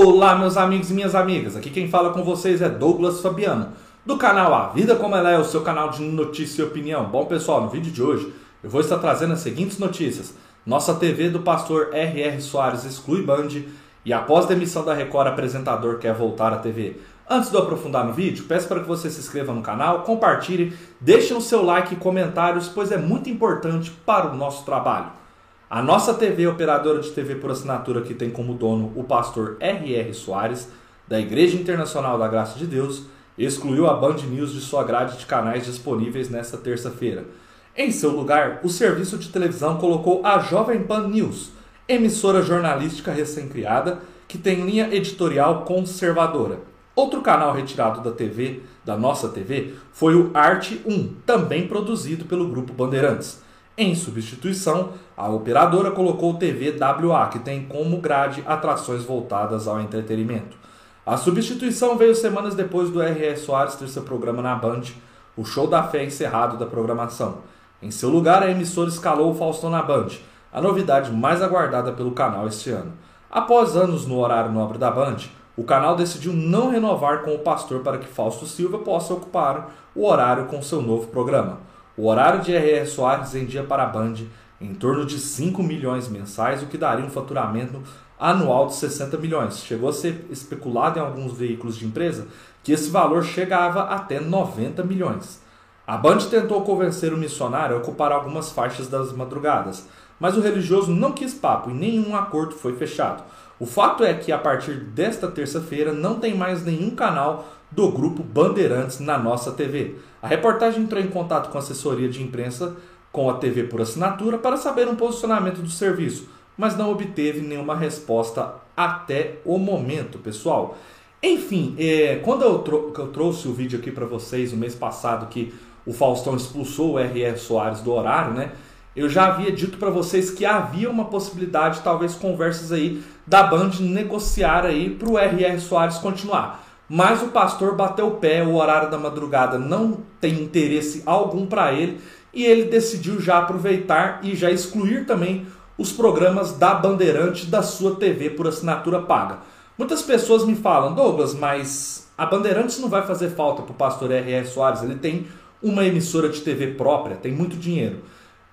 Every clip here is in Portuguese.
Olá, meus amigos e minhas amigas. Aqui quem fala com vocês é Douglas Fabiano, do canal A Vida Como Ela É, o seu canal de notícia e opinião. Bom, pessoal, no vídeo de hoje eu vou estar trazendo as seguintes notícias. Nossa TV do pastor R.R. Soares exclui Band e após demissão da Record, apresentador quer voltar à TV. Antes de eu aprofundar no vídeo, peço para que você se inscreva no canal, compartilhe, deixe o seu like e comentários, pois é muito importante para o nosso trabalho. A nossa TV, operadora de TV por assinatura, que tem como dono o pastor R.R. Soares, da Igreja Internacional da Graça de Deus, excluiu a Band News de sua grade de canais disponíveis nesta terça-feira. Em seu lugar, o serviço de televisão colocou a Jovem Pan News, emissora jornalística recém-criada que tem linha editorial conservadora. Outro canal retirado da TV, da nossa TV, foi o Arte 1, também produzido pelo Grupo Bandeirantes. Em substituição, a operadora colocou o TV WA, que tem como grade atrações voltadas ao entretenimento. A substituição veio semanas depois do R.R. Soares ter seu programa na Band, o Show da Fé encerrado da programação. Em seu lugar, a emissora escalou o Faustão na Band, a novidade mais aguardada pelo canal este ano. Após anos no horário nobre da Band, o canal decidiu não renovar com o pastor para que Fausto Silva possa ocupar o horário com seu novo programa. O horário de R.R. Soares vendia para a Band em torno de 5 milhões mensais, o que daria um faturamento anual de 60 milhões. Chegou a ser especulado em alguns veículos de empresa que esse valor chegava até 90 milhões. A Band tentou convencer o missionário a ocupar algumas faixas das madrugadas, mas o religioso não quis papo e nenhum acordo foi fechado. O fato é que a partir desta terça-feira não tem mais nenhum canal do grupo Bandeirantes na nossa TV. A reportagem entrou em contato com a assessoria de imprensa com a TV por assinatura para saber um posicionamento do serviço, mas não obteve nenhuma resposta até o momento, pessoal. Enfim, é, quando eu, trou eu, trouxe o vídeo aqui para vocês no mês passado que o Faustão expulsou o R.R. Soares do horário, né? Eu já havia dito para vocês que havia uma possibilidade, talvez conversas aí da Band negociar aí para o R.R. Soares continuar. Mas o pastor bateu o pé, o horário da madrugada não tem interesse algum para ele e ele decidiu já aproveitar e já excluir também os programas da Bandeirante da sua TV por assinatura paga. Muitas pessoas me falam, Douglas, mas a Bandeirantes não vai fazer falta para o pastor R.R. Soares, ele tem uma emissora de TV própria, tem muito dinheiro.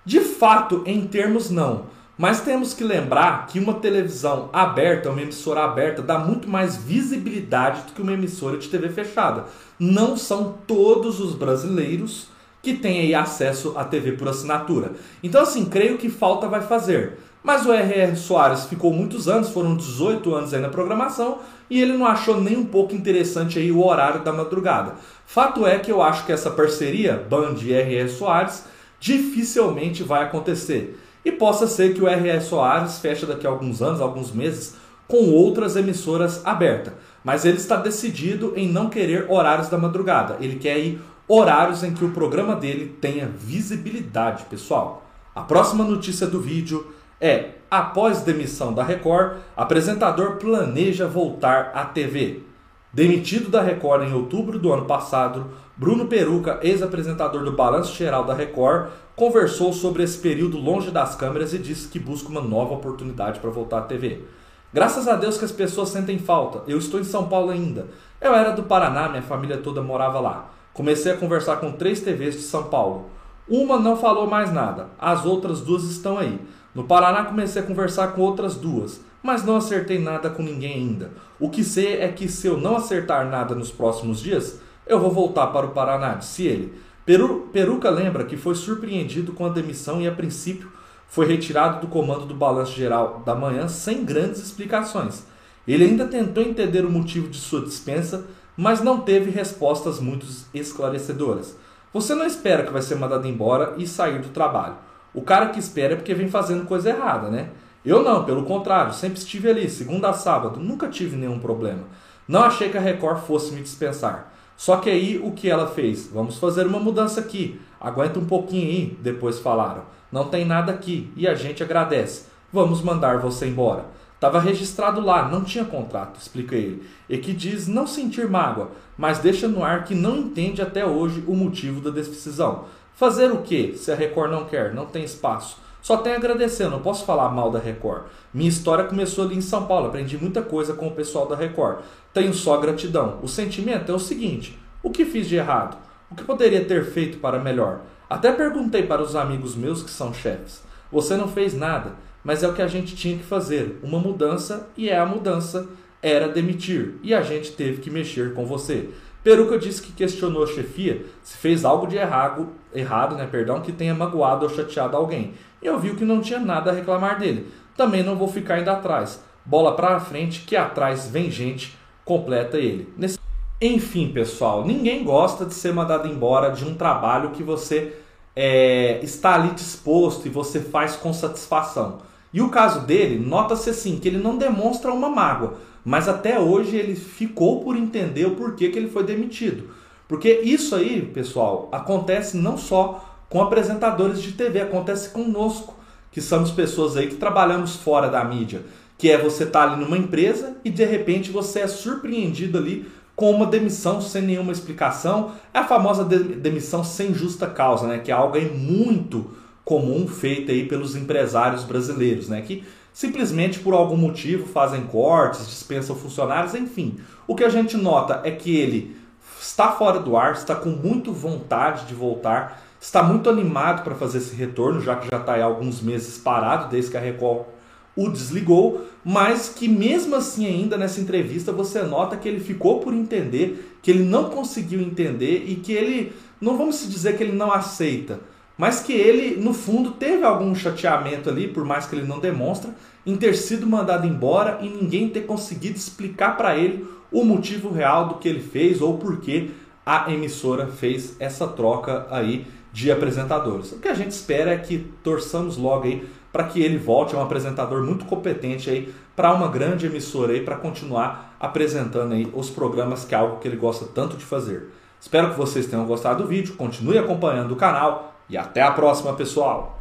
De fato, em termos, não. Mas temos que lembrar que uma televisão aberta, uma emissora aberta, dá muito mais visibilidade do que uma emissora de TV fechada. Não são todos os brasileiros que têm aí acesso à TV por assinatura. Então, assim, creio que falta vai fazer. Mas o R.R. Soares ficou muitos anos, foram 18 anos aí na programação, e ele não achou nem um pouco interessante aí o horário da madrugada. Fato é que eu acho que essa parceria, Band e R.R. Soares, dificilmente vai acontecer e possa ser que o R.S. Soares feche daqui a alguns anos, alguns meses, com outras emissoras abertas. Mas ele está decidido em não querer horários da madrugada. Ele quer ir horários em que o programa dele tenha visibilidade, pessoal. A próxima notícia do vídeo é: após demissão da Record, apresentador planeja voltar à TV. Demitido da Record em outubro do ano passado, Bruno Peruca, ex-apresentador do Balanço Geral da Record, conversou sobre esse período longe das câmeras e disse que busca uma nova oportunidade para voltar à TV. Graças a Deus que as pessoas sentem falta. Eu estou em São Paulo ainda. Eu era do Paraná, minha família toda morava lá. Comecei a conversar com três TVs de São Paulo. Uma não falou mais nada, as outras duas estão aí. No Paraná comecei a conversar com outras duas, mas não acertei nada com ninguém ainda. O que sei é que se eu não acertar nada nos próximos dias, eu vou voltar para o Paraná, disse ele. Peru, Peruca lembra que foi surpreendido com a demissão e, a princípio, foi retirado do comando do balanço geral da manhã sem grandes explicações. Ele ainda tentou entender o motivo de sua dispensa, mas não teve respostas muito esclarecedoras. Você não espera que vai ser mandado embora e sair do trabalho. O cara que espera é porque vem fazendo coisa errada, né? Eu não, pelo contrário, sempre estive ali, segunda a sábado, nunca tive nenhum problema. Não achei que a Record fosse me dispensar. Só que aí o que ela fez? Vamos fazer uma mudança aqui. Aguenta um pouquinho aí, depois falaram. Não tem nada aqui e a gente agradece. Vamos mandar você embora. Estava registrado lá, não tinha contrato, explica ele. E que diz não sentir mágoa, mas deixa no ar que não entende até hoje o motivo da decisão. Fazer o que se a Record não quer? Não tem espaço. Só tenho a agradecer, não posso falar mal da Record. Minha história começou ali em São Paulo, aprendi muita coisa com o pessoal da Record. Tenho só gratidão. O sentimento é o seguinte: o que fiz de errado? O que poderia ter feito para melhor? Até perguntei para os amigos meus que são chefes. Você não fez nada, mas é o que a gente tinha que fazer. Uma mudança e é a mudança era demitir e a gente teve que mexer com você. Peruca disse que questionou a chefia se fez algo de errado, errado, né, perdão, que tenha magoado ou chateado alguém. E eu vi que não tinha nada a reclamar dele. Também não vou ficar ainda atrás. Bola para frente que atrás vem gente, completa ele. Nesse... Enfim, pessoal, ninguém gosta de ser mandado embora de um trabalho que você é, está ali disposto e você faz com satisfação. E o caso dele, nota-se assim, que ele não demonstra uma mágoa, mas até hoje ele ficou por entender o porquê que ele foi demitido. Porque isso aí, pessoal, acontece não só com apresentadores de TV, acontece conosco, que somos pessoas aí que trabalhamos fora da mídia, que é você estar tá ali numa empresa e de repente você é surpreendido ali com uma demissão sem nenhuma explicação, é a famosa demissão sem justa causa, né, que é algo aí muito comum feito aí pelos empresários brasileiros, né? Que simplesmente por algum motivo fazem cortes, dispensam funcionários, enfim. O que a gente nota é que ele está fora do ar, está com muito vontade de voltar, está muito animado para fazer esse retorno, já que já está aí alguns meses parado desde que a Record o desligou, mas que mesmo assim ainda nessa entrevista você nota que ele ficou por entender, que ele não conseguiu entender e que ele, não vamos dizer que ele não aceita, mas que ele, no fundo, teve algum chateamento ali, por mais que ele não demonstra, em ter sido mandado embora e ninguém ter conseguido explicar para ele o motivo real do que ele fez ou por que a emissora fez essa troca aí de apresentadores. O que a gente espera é que torçamos logo aí para que ele volte, é um apresentador muito competente aí para uma grande emissora aí para continuar apresentando aí os programas que é algo que ele gosta tanto de fazer. Espero que vocês tenham gostado do vídeo, continue acompanhando o canal e até a próxima, pessoal!